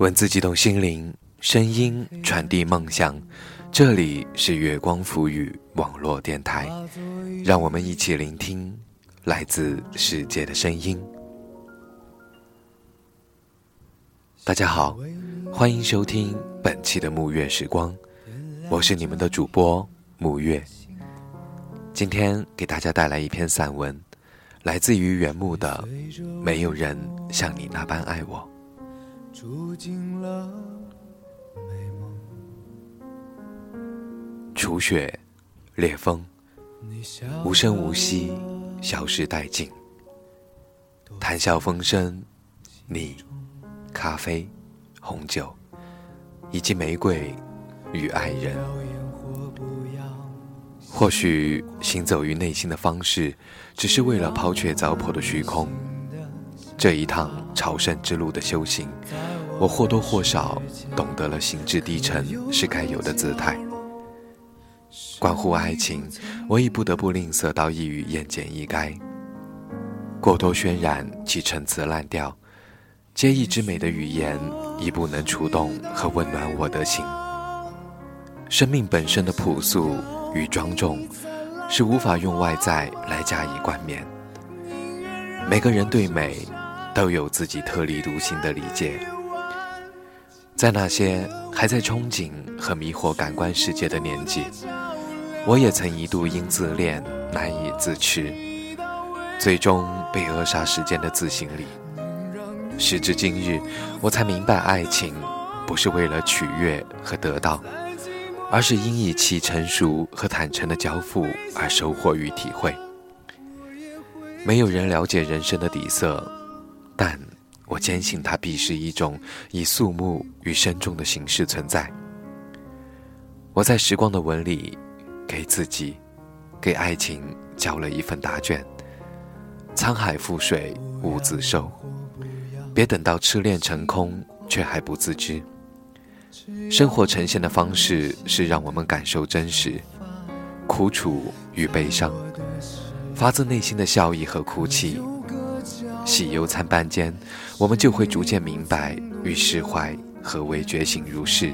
文字激动心灵，声音传递梦想。这里是月光浮语网络电台，让我们一起聆听来自世界的声音。大家好，欢迎收听本期的沐月时光，我是你们的主播沐月。今天给大家带来一篇散文，来自于原木的《没有人像你那般爱我》。住进了美梦。初雪，烈风，无声无息，消失殆尽。谈笑风生，你，咖啡，红酒，以及玫瑰与爱人。或许行走于内心的方式，只是为了抛却糟粕的虚空。这一趟朝圣之路的修行，我或多或少懂得了心智低沉是该有的姿态。关乎爱情，我已不得不吝啬到一语言简意赅。过多渲染即陈词滥调，皆意之美的语言已不能触动和温暖我的心。生命本身的朴素与庄重，是无法用外在来加以冠冕。每个人对美。都有自己特立独行的理解。在那些还在憧憬和迷惑感官世界的年纪，我也曾一度因自恋难以自持，最终被扼杀时间的自信力。时至今日，我才明白，爱情不是为了取悦和得到，而是因以其成熟和坦诚的交付而收获与体会。没有人了解人生的底色。但我坚信，它必是一种以肃穆与深重的形式存在。我在时光的纹里，给自己，给爱情交了一份答卷。沧海覆水无自受，别等到痴恋成空，却还不自知。生活呈现的方式是让我们感受真实，苦楚与悲伤，发自内心的笑意和哭泣。喜忧参半间，我们就会逐渐明白与释怀何为觉醒如是，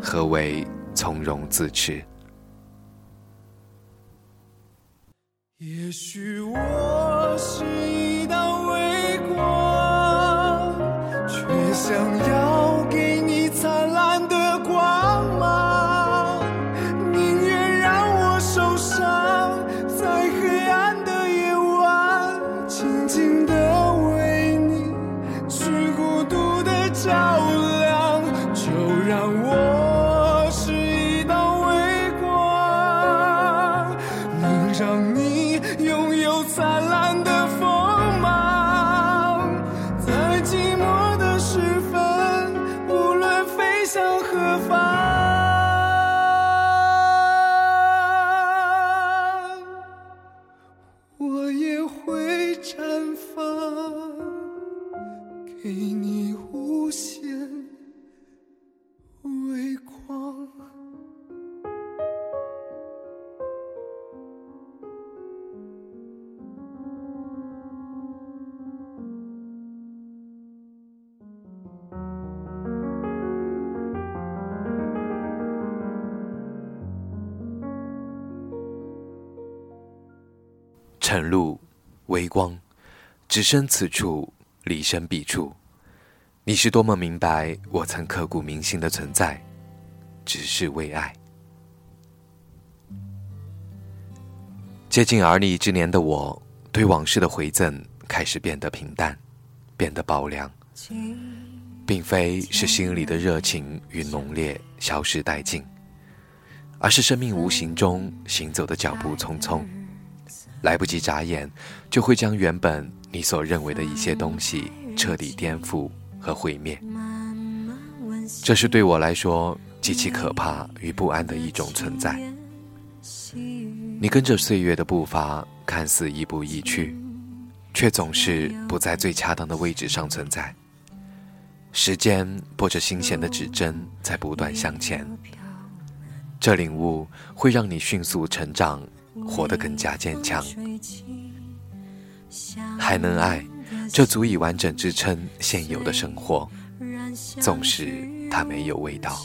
何为从容自持。也许我是一道微光，却想要叫了。晨露，微光，只身此处，离身彼处。你是多么明白我曾刻骨铭心的存在，只是为爱。接近而立之年的我，对往事的回赠开始变得平淡，变得薄凉，并非是心里的热情与浓烈消失殆尽，而是生命无形中行走的脚步匆匆。来不及眨眼，就会将原本你所认为的一些东西彻底颠覆和毁灭。这是对我来说极其可怕与不安的一种存在。你跟着岁月的步伐，看似亦步亦趋，却总是不在最恰当的位置上存在。时间拨着心弦的指针，在不断向前。这领悟会让你迅速成长。活得更加坚强，还能爱，这足以完整支撑现有的生活。纵使它没有味道。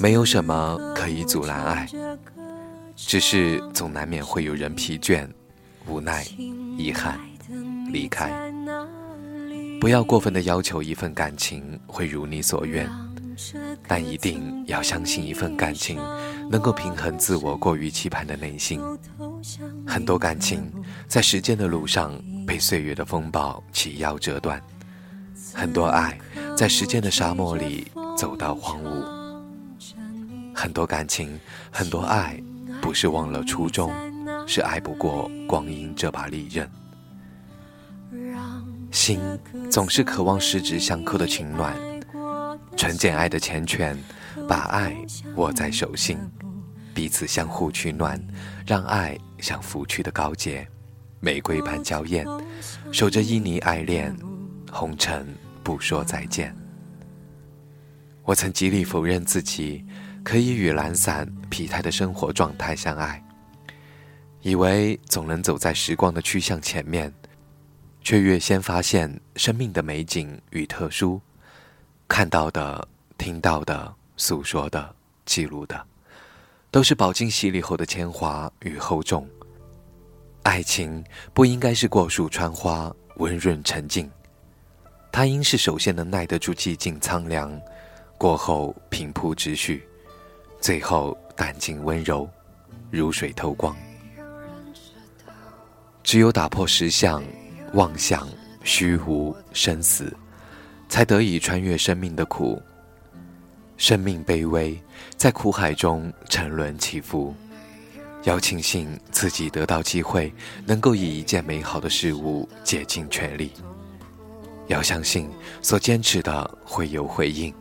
没有什么可以阻拦爱，只是总难免会有人疲倦、无奈、遗憾离开。不要过分的要求一份感情会如你所愿，但一定要相信一份感情能够平衡自我过于期盼的内心。很多感情在时间的路上被岁月的风暴起腰折断，很多爱在时间的沙漠里走到荒芜。很多感情，很多爱，不是忘了初衷，是爱不过光阴这把利刃。心总是渴望十指相扣的情暖，纯简爱的缱绻，把爱握在手心，彼此相互取暖，让爱像拂去的高洁，玫瑰般娇艳，守着旖旎爱恋，红尘不说再见。我曾极力否认自己可以与懒散疲态的生活状态相爱，以为总能走在时光的去向前面。却越先发现生命的美景与特殊，看到的、听到的、诉说的、记录的，都是饱经洗礼后的铅华与厚重。爱情不应该是过树穿花、温润沉静，它应是首先能耐得住寂静苍凉，过后平铺直叙，最后淡静温柔，如水透光。只有打破实相。妄想、虚无、生死，才得以穿越生命的苦。生命卑微，在苦海中沉沦起伏。要庆幸自己得到机会，能够以一件美好的事物竭尽全力。要相信所坚持的会有回应，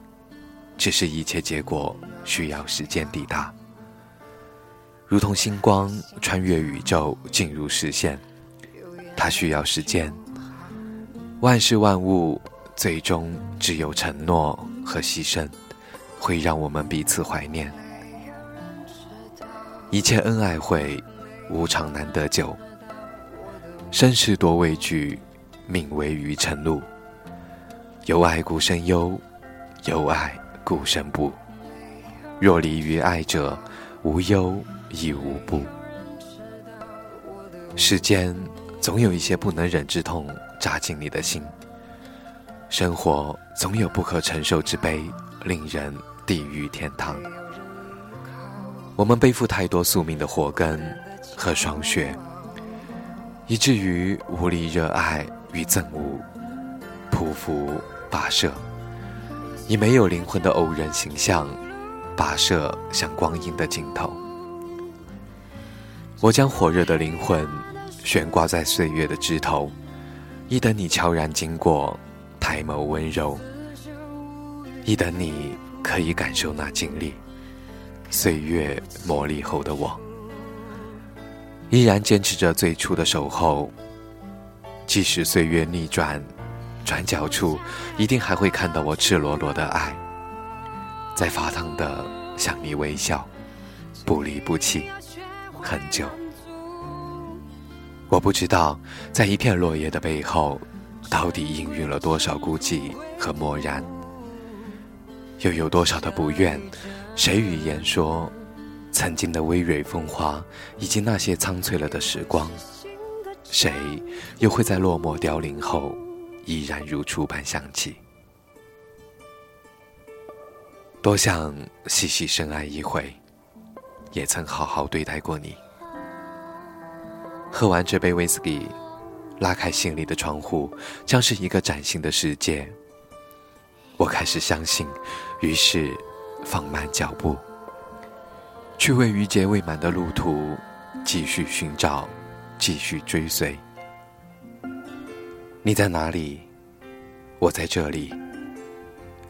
只是一切结果需要时间抵达。如同星光穿越宇宙进入视线。它需要时间。万事万物最终只有承诺和牺牲，会让我们彼此怀念。一切恩爱会，无常难得久。生事多畏惧，命为于晨露。有爱故生忧，有爱故生怖。若离于爱者，无忧亦无怖。世间。总有一些不能忍之痛扎进你的心，生活总有不可承受之悲，令人地狱天堂。我们背负太多宿命的祸根和霜雪，以至于无力热爱与憎恶，匍匐跋涉，以没有灵魂的偶然形象，跋涉向光阴的尽头。我将火热的灵魂。悬挂在岁月的枝头，一等你悄然经过，抬眸温柔；一等你可以感受那经历岁月磨砺后的我，依然坚持着最初的守候。即使岁月逆转，转角处一定还会看到我赤裸裸的爱，在发烫的向你微笑，不离不弃，很久。我不知道，在一片落叶的背后，到底氤氲了多少孤寂和漠然，又有多少的不愿？谁语言说，曾经的葳蕤风华，以及那些苍翠了的时光，谁又会在落寞凋零后，依然如初般想起？多想细细深爱一回，也曾好好对待过你。喝完这杯威士忌，拉开心里的窗户，将是一个崭新的世界。我开始相信，于是放慢脚步，去为余结未满的路途继续寻找，继续追随。你在哪里？我在这里，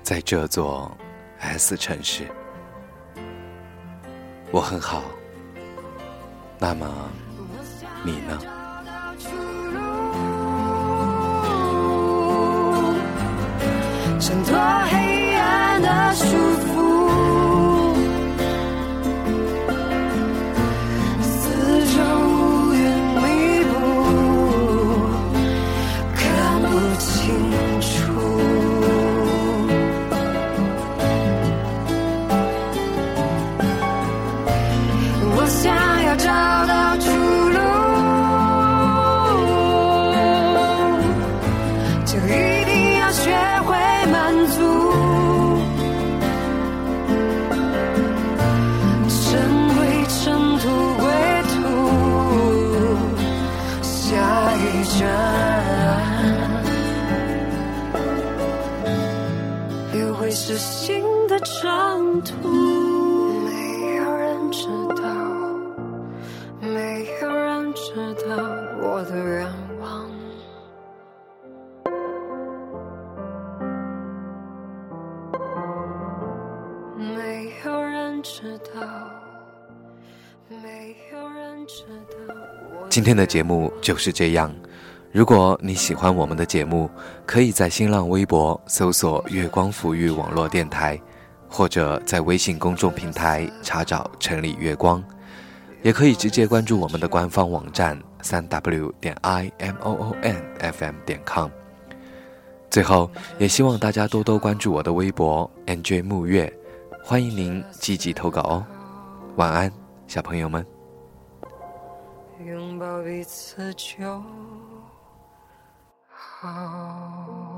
在这座 S 城市。我很好。那么。你呢？挣脱黑暗的束缚，四周乌云密布，看不清楚。我想要找到出路。这一。学会满足。成归尘土归途下一站。又会是新的征途。今天的节目就是这样。如果你喜欢我们的节目，可以在新浪微博搜索“月光抚育网络电台”，或者在微信公众平台查找“城里月光”，也可以直接关注我们的官方网站三 w 点 i m o o n f m 点 com。最后，也希望大家多多关注我的微博 “nj 木月”，欢迎您积极投稿哦。晚安，小朋友们。拥抱彼此就好。